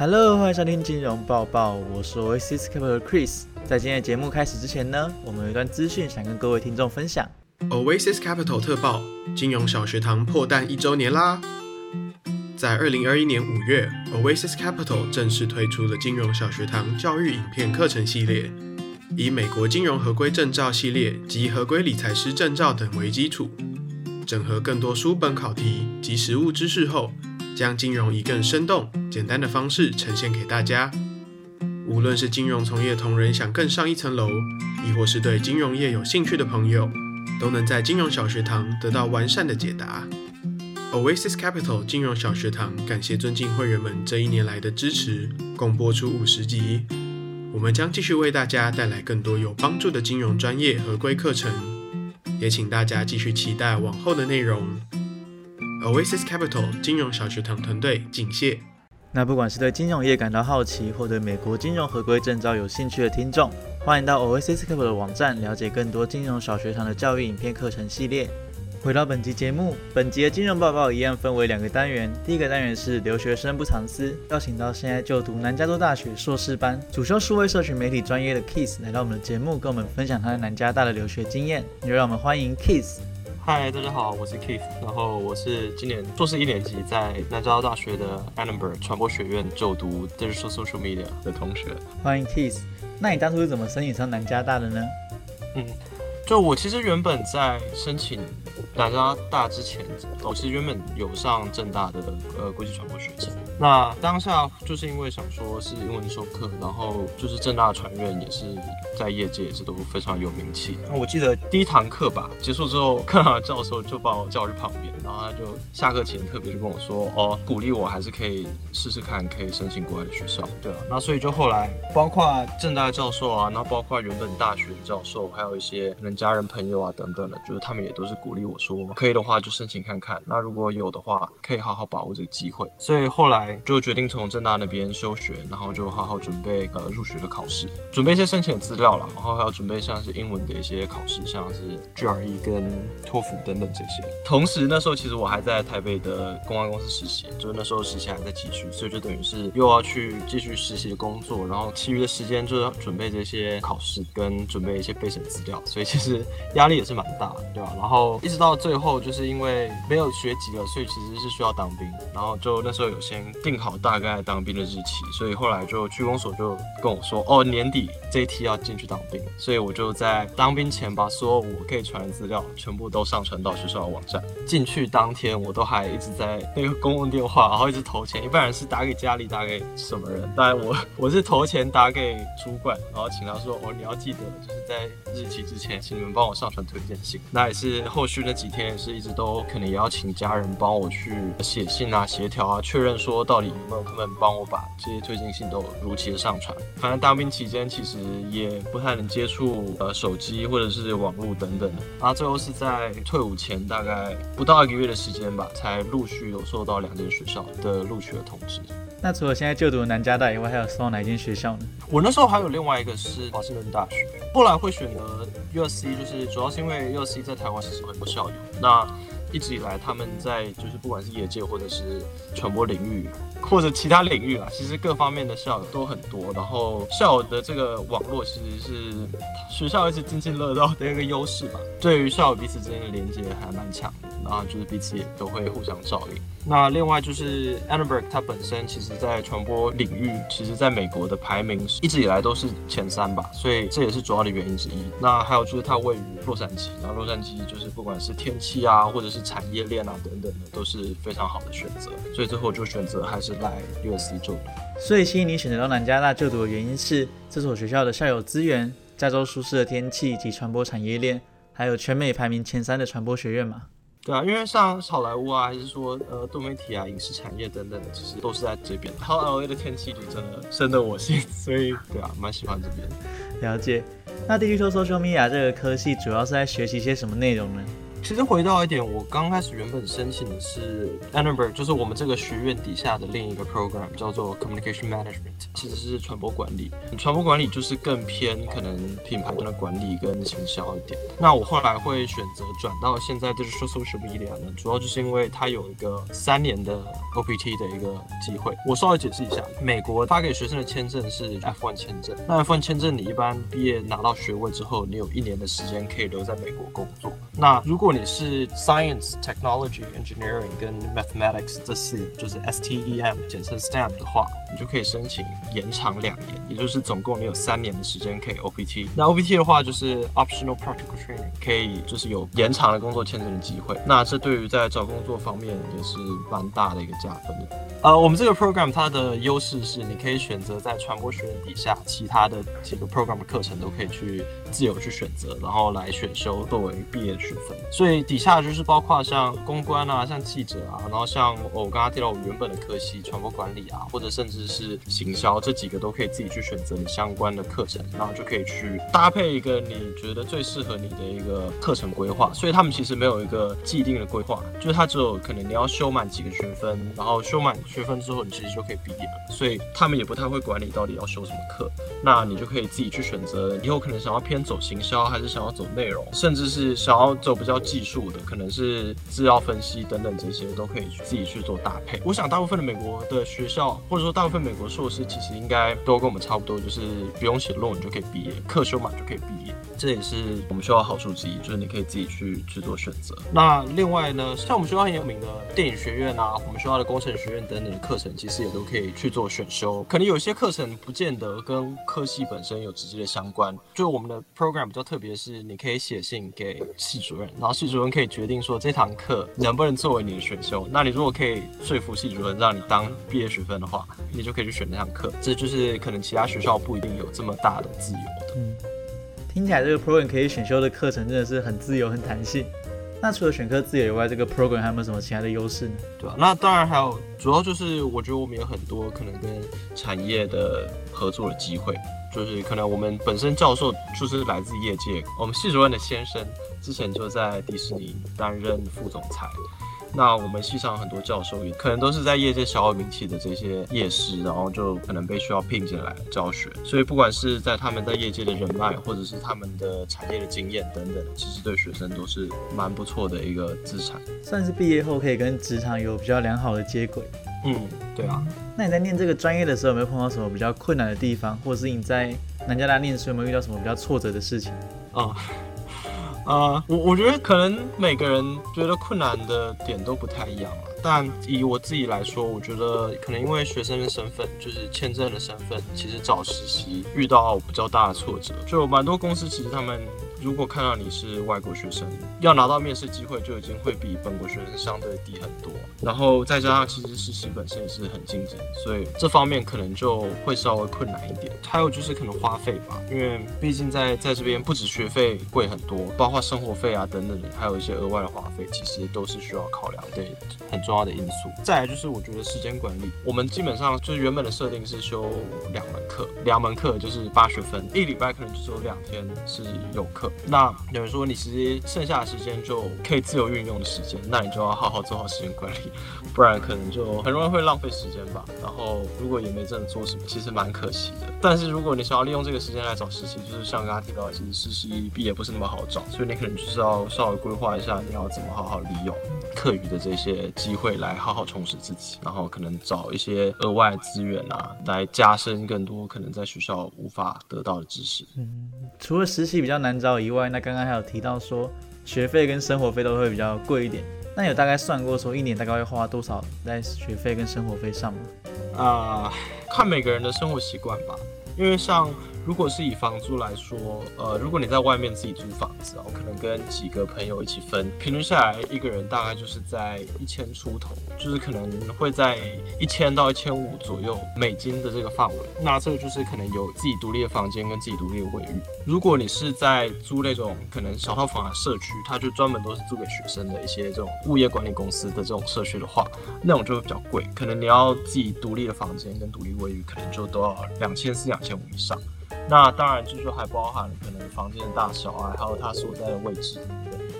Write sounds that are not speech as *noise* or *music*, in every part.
Hello，欢迎收听金融报报，我是 Oasis Capital Chris。在今天的节目开始之前呢，我们有一段资讯想跟各位听众分享。Oasis Capital 特报：金融小学堂破蛋一周年啦！在二零二一年五月，Oasis Capital 正式推出了金融小学堂教育影片课程系列，以美国金融合规证照系列及合规理财师证照等为基础，整合更多书本考题及实务知识后，将金融以更生动、简单的方式呈现给大家。无论是金融从业同仁想更上一层楼，亦或是对金融业有兴趣的朋友，都能在金融小学堂得到完善的解答。Oasis Capital 金融小学堂感谢尊敬会员们这一年来的支持，共播出五十集。我们将继续为大家带来更多有帮助的金融专业合规课程，也请大家继续期待往后的内容。Oasis Capital 金融小学堂团队敬谢。那不管是对金融业感到好奇，或对美国金融合规证照有兴趣的听众，欢迎到 Oasis Capital 的网站了解更多金融小学堂的教育影片课程系列。回到本集节目，本集的金融报告一样分为两个单元。第一个单元是留学生不藏私，邀请到现在就读南加州大学硕士班、主修数位社群媒体专业的 Kiss 来到我们的节目，跟我们分享他在南加大的留学经验。就让我们欢迎 Kiss。嗨，大家好，我是 Keith，然后我是今年硕士一年级在南加州大学的 Annenberg 传播学院就读 Digital Social Media 的同学。欢迎 Keith。那你当初是怎么申请上南加大的呢？嗯，就我其实原本在申请南加大之前，我其实原本有上正大的呃国际传播学程。那当下就是因为想说是英文授课，然后就是正大传院也是在业界也是都非常有名气。那我记得第一堂课吧结束之后，课堂教授就把我叫去旁边，然后他就下课前特别就跟我说，哦，鼓励我还是可以试试看，可以申请国外的学校。对啊，那所以就后来包括正大教授啊，然后包括原本大学的教授，还有一些可能家人朋友啊等等的，就是他们也都是鼓励我说，可以的话就申请看看。那如果有的话，可以好好把握这个机会。所以后来。就决定从正大那边休学，然后就好好准备呃入学的考试，准备一些申请的资料了，然后还要准备像是英文的一些考试，像是 GRE 跟托福等等这些。同时那时候其实我还在台北的公关公司实习，就是那时候实习还在继续，所以就等于是又要去继续实习的工作，然后其余的时间就要准备这些考试跟准备一些备审资料，所以其实压力也是蛮大，对吧？然后一直到最后就是因为没有学籍了，所以其实是需要当兵，然后就那时候有先。定好大概当兵的日期，所以后来就区公所就跟我说，哦，年底这一期要进去当兵，所以我就在当兵前把所有我可以传的资料全部都上传到学校的网站。进去当天，我都还一直在那个公共电话，然后一直投钱。一般人是打给家里，打给什么人？当然我我是投钱打给主管，然后请他说，哦，你要记得就是在日期之前，请你们帮我上传推荐信。那也是后续那几天也是一直都可能也要请家人帮我去写信啊、协调啊、确认说到。有没有他们帮我把这些推荐信都如期的上传？反正当兵期间其实也不太能接触呃手机或者是网络等等的。然后最后是在退伍前大概不到一个月的时间吧，才陆续有收到两间学校的录取的通知。那除了现在就读南加大以外，还有收到哪间学校呢？我那时候还有另外一个是华盛顿大学，后来会选择 USC，就是主要是因为 USC 在台湾其实很多校友。那一直以来，他们在就是不管是业界或者是传播领域，或者其他领域啊，其实各方面的校友都很多。然后校友的这个网络其实是学校一直津津乐道的一个优势吧。对于校友彼此之间的连接还蛮强的，然后就是彼此也都会互相照应。那另外就是 Annenberg，它本身其实在传播领域，其实在美国的排名一直以来都是前三吧，所以这也是主要的原因之一。那还有就是它位于洛杉矶，然后洛杉矶就是不管是天气啊，或者是产业链啊等等的，都是非常好的选择。所以最后就选择还是来 USC 就读。所以吸引你选择到南加大就读的原因是这所学校的校友资源、加州舒适的天气及传播产业链，还有全美排名前三的传播学院嘛？对啊，因为像好莱坞啊，还是说呃多媒体啊、影视产业等等的，其实都是在这边。然后 L A 的天气就真的深得我心，所以对啊，蛮喜欢这边。了解。那 Digital Social Media 这个科系主要是在学习些什么内容呢？其实回到一点，我刚开始原本申请的是 Annenberg，就是我们这个学院底下的另一个 program，叫做 Communication Management，其实是传播管理。传播管理就是更偏可能品牌端的管理跟行销一点。那我后来会选择转到现在就是 social media 呢，主要就是因为它有一个三年的 OPT 的一个机会。我稍微解释一下，美国发给学生的签证是 F1 签证，那 F1 签证你一般毕业拿到学位之后，你有一年的时间可以留在美国工作。那如果你是 Science、Technology、Engineering 跟 Mathematics 这四就是 STEM 简称 STEM 的话，你就可以申请延长两年，也就是总共你有三年的时间可以 OPT。那 OPT 的话就是 Optional Practical Training，可以就是有延长的工作签证的机会。那这对于在找工作方面也是蛮大的一个加分的。呃，我们这个 program 它的优势是你可以选择在传播学院底下其他的几个 program 的课程都可以去自由去选择，然后来选修作为毕业学分。所以底下就是包括像公关啊、像记者啊，然后像我刚刚提到我原本的科系传播管理啊，或者甚至是行销这几个都可以自己去选择你相关的课程，然后就可以去搭配一个你觉得最适合你的一个课程规划。所以他们其实没有一个既定的规划，就是它只有可能你要修满几个学分，然后修满学分之后你其实就可以毕业了。所以他们也不太会管你到底要修什么课，那你就可以自己去选择以后可能想要偏走行销，还是想要走内容，甚至是想要走比较技术的，可能是资料分析等等这些都可以自己去做搭配。我想大部分的美国的学校，或者说大部分美国硕士，其实应该都跟我们差不多，就是不用写论文就可以毕业，课修满就可以毕业。这也是我们学校好处之一，就是你可以自己去去做选择。那另外呢，像我们学校很有名的电影学院啊，我们学校的工程学院等等的课程，其实也都可以去做选修。可能有些课程不见得跟科系本身有直接的相关。就我们的 program 比较特别，是你可以写信给系主任，然后系主任可以决定说这堂课能不能作为你的选修。那你如果可以说服系主任让你当毕业学分的话，你就可以去选那堂课。这就是可能其他学校不一定有这么大的自由的。嗯，听起来这个 program 可以选修的课程真的是很自由、很弹性。那除了选课自由以外，这个 program 还有没有什么其他的优势呢？对啊，那当然还有，主要就是我觉得我们有很多可能跟产业的合作的机会，就是可能我们本身教授就是来自业界，我们系主任的先生之前就在迪士尼担任副总裁。那我们系上很多教授也可能都是在业界小有名气的这些业师，然后就可能被需要聘进来教学。所以不管是在他们在业界的人脉，或者是他们的产业的经验等等，其实对学生都是蛮不错的一个资产。算是毕业后可以跟职场有比较良好的接轨。嗯，对啊。那你在念这个专业的时候，有没有碰到什么比较困难的地方，或者是你在南加大念书有没有遇到什么比较挫折的事情？啊。呃，我我觉得可能每个人觉得困难的点都不太一样了。但以我自己来说，我觉得可能因为学生的身份，就是签证的身份，其实找实习遇到比较大的挫折。就蛮多公司其实他们。如果看到你是外国学生，要拿到面试机会就已经会比本国学生相对低很多。然后再加上其实实习本身也是很竞争，所以这方面可能就会稍微困难一点。还有就是可能花费吧，因为毕竟在在这边不止学费贵很多，包括生活费啊等等，还有一些额外的花费，其实都是需要考量的很重要的因素。再来就是我觉得时间管理，我们基本上就是原本的设定是修两门课，两门课就是八学分，一礼拜可能就只有两天是有课。那有人说，你其实剩下的时间就可以自由运用的时间，那你就要好好做好时间管理，不然可能就很容易会浪费时间吧。然后如果也没真的做什么，其实蛮可惜的。但是如果你想要利用这个时间来找实习，就是像刚刚提到的，其实实习毕业不是那么好找，所以你可能就是要稍微规划一下，你要怎么好好利用课余的这些机会来好好充实自己，然后可能找一些额外资源啊，来加深更多可能在学校无法得到的知识。嗯，除了实习比较难找以外，那刚刚还有提到说学费跟生活费都会比较贵一点。那有大概算过说一年大概会花多少在学费跟生活费上吗？啊，看每个人的生活习惯吧。因为像如果是以房租来说，呃，如果你在外面自己租房子我，可能跟几个朋友一起分，平均下来一个人大概就是在一千出头，就是可能会在一千到一千五左右美金的这个范围。那这个就是可能有自己独立的房间跟自己独立的卫浴。如果你是在租那种可能小套房的社区，它就专门都是租给学生的一些这种物业管理公司的这种社区的话，那种就会比较贵，可能你要自己独立的房间跟独立卫浴，可能就都要两千四两。千五以上，那当然就是说还包含可能房间的大小啊，还有它所在的位置。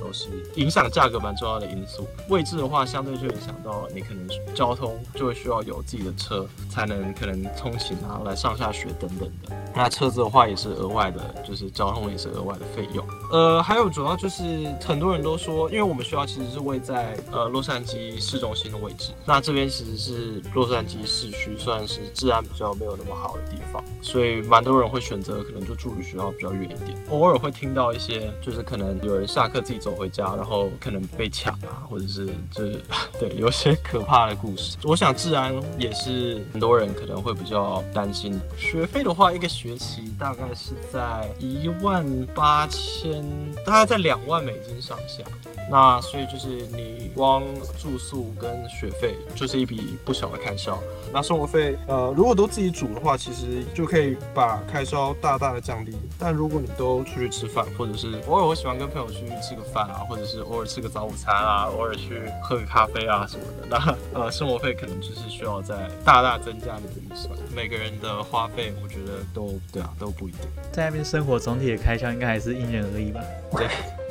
都是影响价格蛮重要的因素。位置的话，相对就影响到你可能交通就会需要有自己的车才能可能通勤啊，来上下学等等。的。那车子的话也是额外的，就是交通也是额外的费用。呃，还有主要就是很多人都说，因为我们学校其实是位在呃洛杉矶市中心的位置，那这边其实是洛杉矶市区，算是治安比较没有那么好的地方，所以蛮多人会选择可能就住离学校比较远一点。偶尔会听到一些，就是可能有人下课自己走回家，然后可能被抢啊，或者是就是 *laughs* 对有些可怕的故事。*laughs* 我想治安也是很多人可能会比较担心的。学费的话，一个学期大概是在一万八千，大概在两万美金上下。那所以就是你光住宿跟学费就是一笔不小的开销。那生活费，呃，如果都自己煮的话，其实就可以把开销大大的降低。但如果你都出去吃饭，或者是偶尔我喜欢跟朋友去吃个饭啊，或者是偶尔吃个早午餐啊，偶尔去喝个咖啡啊什么的，那呃生活费可能就是需要再大大增加你的预算。每个人的花费，我觉得都对啊，都不一定。在那边生活总体的开销应该还是因人而异吧？对。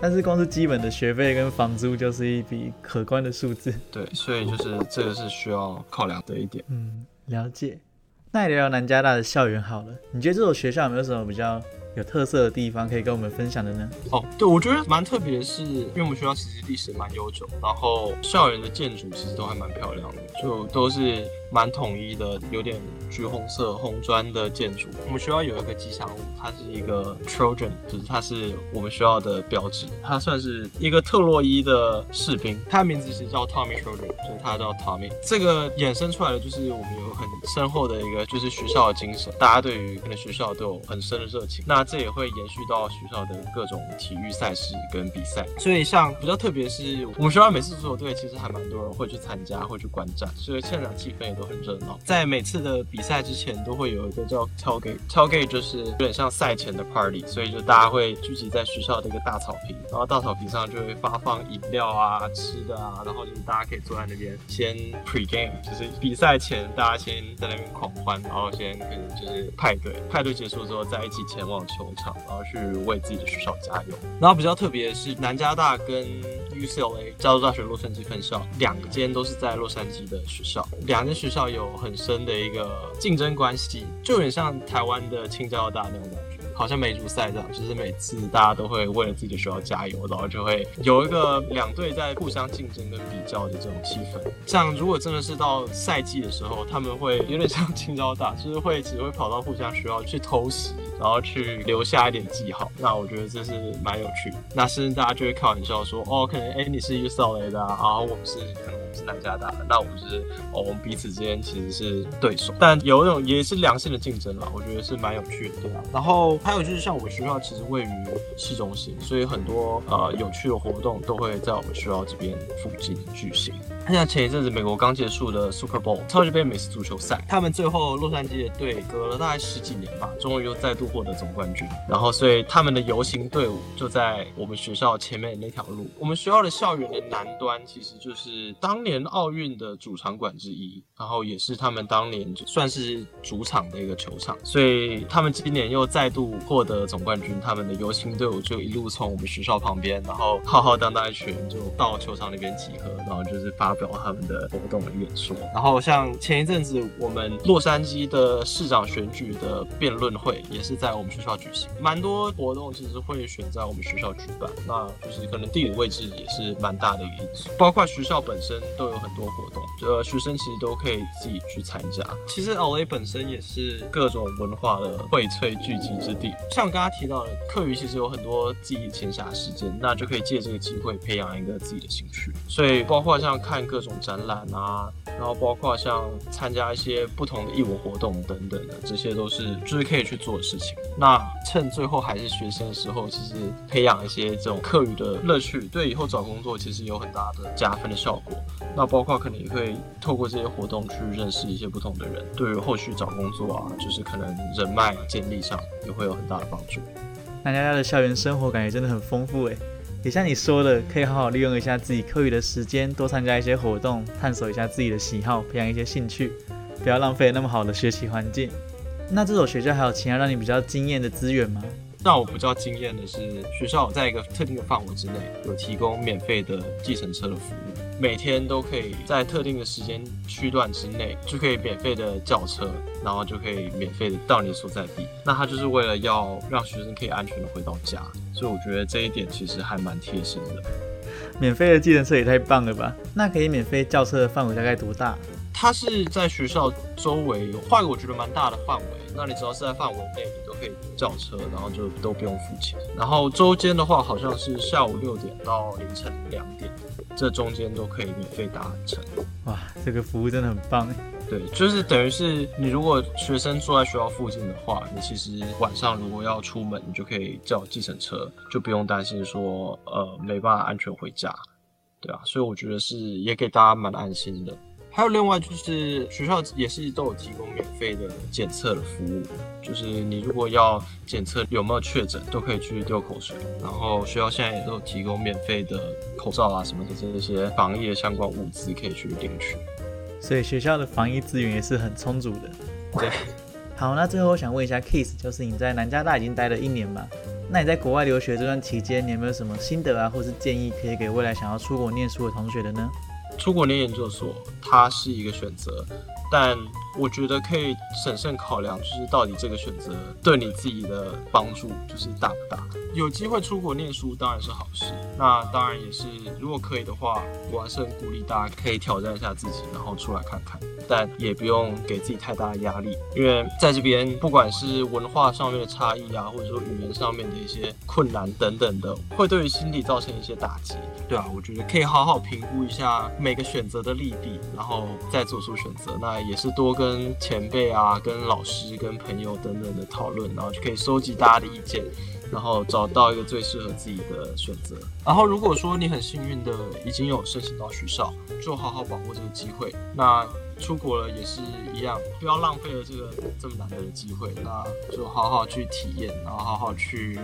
但是光是基本的学费跟房租就是一笔可观的数字。*laughs* 对，所以就是这个是需要考量的一点。嗯，了解。那聊聊南加大的校园好了，你觉得这所学校有没有什么比较？有特色的地方可以跟我们分享的呢？哦，对，我觉得蛮特别的是，因为我们学校其实历史蛮悠久，然后校园的建筑其实都还蛮漂亮的，就都是蛮统一的，有点橘红色红砖的建筑。我们学校有一个吉祥物，它是一个 Trojan，就是它是我们学校的标志，它算是一个特洛伊的士兵，它的名字其实叫 Tommy Trojan，就是它叫 Tommy。这个衍生出来的就是我们有很深厚的一个就是学校的精神，大家对于可能学校都有很深的热情。那这也会延续到学校的各种体育赛事跟比赛，所以像比较特别是，我们学校每次足球队其实还蛮多人会去参加，会去观战，所以现场气氛也都很热闹。在每次的比赛之前，都会有一个叫 tailgate，tailgate 就是有点像赛前的 party，所以就大家会聚集在学校的一个大草坪，然后大草坪上就会发放饮料啊、吃的啊，然后就是大家可以坐在那边先 pre game，就是比赛前大家先在那边狂欢，然后先可能就是派对，派对结束之后再一起前往。球场，然后去为自己的学校加油。然后比较特别的是，南加大跟 UCLA 加州大学洛杉矶分校两间都是在洛杉矶的学校，两间学校有很深的一个竞争关系，就有点像台湾的清交大那种感觉，好像美足赛这样，就是每次大家都会为了自己的学校加油，然后就会有一个两队在互相竞争跟比较的这种气氛。像如果真的是到赛季的时候，他们会有点像清交大，就是会只会跑到互相学校去偷袭。然后去留下一点记号，那我觉得这是蛮有趣的。那甚至大家就会开玩笑说，哦，可能哎你是 UCLA 的，然后我们是可能我们是南加大的，那我们是我们彼此之间其实是对手，但有一种也是良性的竞争啦，我觉得是蛮有趣的，对吧？然后还有就是像我们学校其实位于市中心，所以很多呃有趣的活动都会在我们学校这边附近举行。像前一阵子美国刚结束的 Super Bowl 超级杯美式足球赛，他们最后洛杉矶的队隔了大概十几年吧，终于又再度获得总冠军。然后，所以他们的游行队伍就在我们学校前面那条路。我们学校的校园的南端其实就是当年奥运的主场馆之一，然后也是他们当年算是主场的一个球场。所以他们今年又再度获得总冠军，他们的游行队伍就一路从我们学校旁边，然后浩浩荡荡一群就到球场那边集合，然后就是发。表他们的活动的演说，然后像前一阵子我们洛杉矶的市长选举的辩论会也是在我们学校举行，蛮多活动其实会选在我们学校举办，那就是可能地理位置也是蛮大的一个因素，包括学校本身都有很多活动，呃，学生其实都可以自己去参加。其实 LA 本身也是各种文化的荟萃聚集之地，像刚刚提到的课余其实有很多自己闲暇时间，那就可以借这个机会培养一个自己的兴趣，所以包括像看。各种展览啊，然后包括像参加一些不同的义务活动等等的，这些都是就是可以去做的事情。那趁最后还是学生的时候，其实培养一些这种课余的乐趣，对以后找工作其实有很大的加分的效果。那包括可能也会透过这些活动去认识一些不同的人，对于后续找工作啊，就是可能人脉建立上也会有很大的帮助。大家的校园生活感觉真的很丰富诶。也像你说的，可以好好利用一下自己课余的时间，多参加一些活动，探索一下自己的喜好，培养一些兴趣，不要浪费那么好的学习环境。那这所学校还有其他让你比较惊艳的资源吗？让我比较惊艳的是，学校在一个特定的范围之内有提供免费的计程车的服务。每天都可以在特定的时间区段之内，就可以免费的叫车，然后就可以免费的到你所在地。那他就是为了要让学生可以安全的回到家，所以我觉得这一点其实还蛮贴心的。免费的计程车也太棒了吧？那可以免费叫车的范围大概多大？它是在学校周围有画个我觉得蛮大的范围，那你只要是在范围内，你都可以叫车，然后就都不用付钱。然后周间的话，好像是下午六点到凌晨两点。这中间都可以免费搭乘，哇，这个服务真的很棒。对，就是等于是你如果学生住在学校附近的话，你其实晚上如果要出门，你就可以叫计程车，就不用担心说呃没办法安全回家，对啊，所以我觉得是也给大家蛮安心的。还有另外就是学校也是都有提供免费的检测的服务，就是你如果要检测有没有确诊，都可以去丢口水。然后学校现在也都有提供免费的口罩啊什么的这些防疫的相关物资可以去领取。所以学校的防疫资源也是很充足的。对。好，那最后我想问一下 Kiss，就是你在南加大已经待了一年嘛？那你在国外留学这段期间，你有没有什么心得啊，或是建议可以给未来想要出国念书的同学的呢？出国念研究所，它是一个选择，但我觉得可以审慎考量，就是到底这个选择对你自己的帮助就是大不大。有机会出国念书当然是好事，那当然也是，如果可以的话，我还是很鼓励大家可以挑战一下自己，然后出来看看，但也不用给自己太大的压力，因为在这边不管是文化上面的差异啊，或者说语言上面的一些困难等等的，会对于心理造成一些打击。对啊，我觉得可以好好评估一下每个选择的利弊，然后再做出选择。那也是多跟前辈啊、跟老师、跟朋友等等的讨论，然后就可以收集大家的意见。然后找到一个最适合自己的选择。然后如果说你很幸运的已经有申请到学校，就好好把握这个机会。那出国了也是一样，不要浪费了这个这么难得的机会。那就好好去体验，然后好好去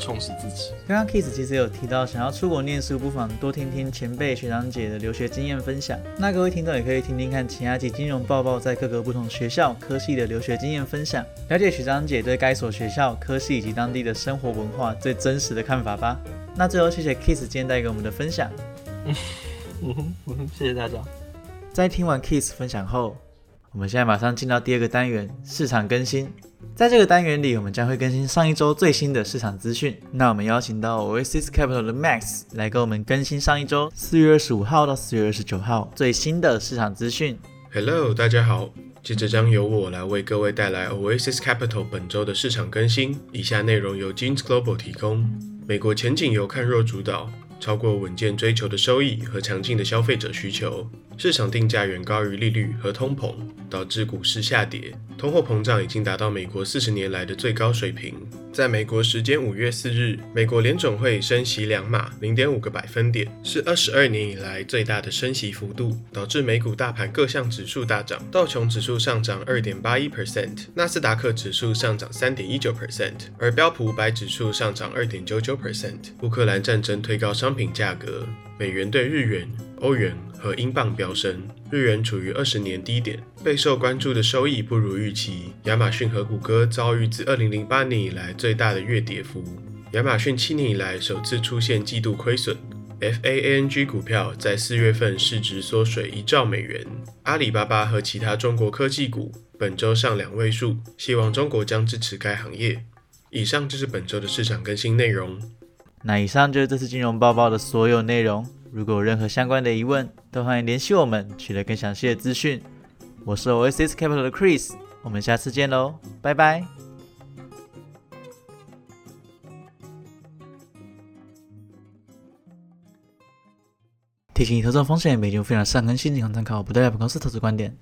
充实自己。刚刚 Kiss 其实有提到，想要出国念书，不妨多听听前辈学长姐的留学经验分享。那各位听众也可以听听看其他及金融报报在各个不同学校科系的留学经验分享，了解学长姐对该所学校科系以及当地的生活文化最真实的看法吧。那最后谢谢 Kiss 今天带给我们的分享。嗯哼，谢谢大家。在听完 Kiss 分享后，我们现在马上进到第二个单元——市场更新。在这个单元里，我们将会更新上一周最新的市场资讯。那我们邀请到 Oasis Capital 的 Max 来给我们更新上一周四月二十五号到四月二十九号最新的市场资讯。Hello，大家好，接着将由我来为各位带来 Oasis Capital 本周的市场更新。以下内容由 Jeans Global 提供。美国前景由看弱主导。超过稳健追求的收益和强劲的消费者需求，市场定价远高于利率和通膨，导致股市下跌。通货膨胀已经达到美国四十年来的最高水平。在美国时间五月四日，美国联总会升息两码，零点五个百分点，是二十二年以来最大的升息幅度，导致美股大盘各项指数大涨。道琼指数上涨二点八一 percent，纳斯达克指数上涨三点一九 percent，而标普五百指数上涨二点九九 percent。乌克兰战争推高商品价格，美元对日元、欧元和英镑飙升。日元处于二十年低点，备受关注的收益不如预期。亚马逊和谷歌遭遇自二零零八年以来最大的月跌幅。亚马逊七年以来首次出现季度亏损。FAANG 股票在四月份市值缩水一兆美元。阿里巴巴和其他中国科技股本周上两位数，希望中国将支持该行业。以上就是本周的市场更新内容。那以上就是这次金融报报的所有内容。如果有任何相关的疑问，都欢迎联系我们，取得更详细的资讯。我是 Oasis Capital 的 Chris，我们下次见喽，拜拜。提醒：投资风险，每节目非常善更新，仅供参考，不代表公司投资观点。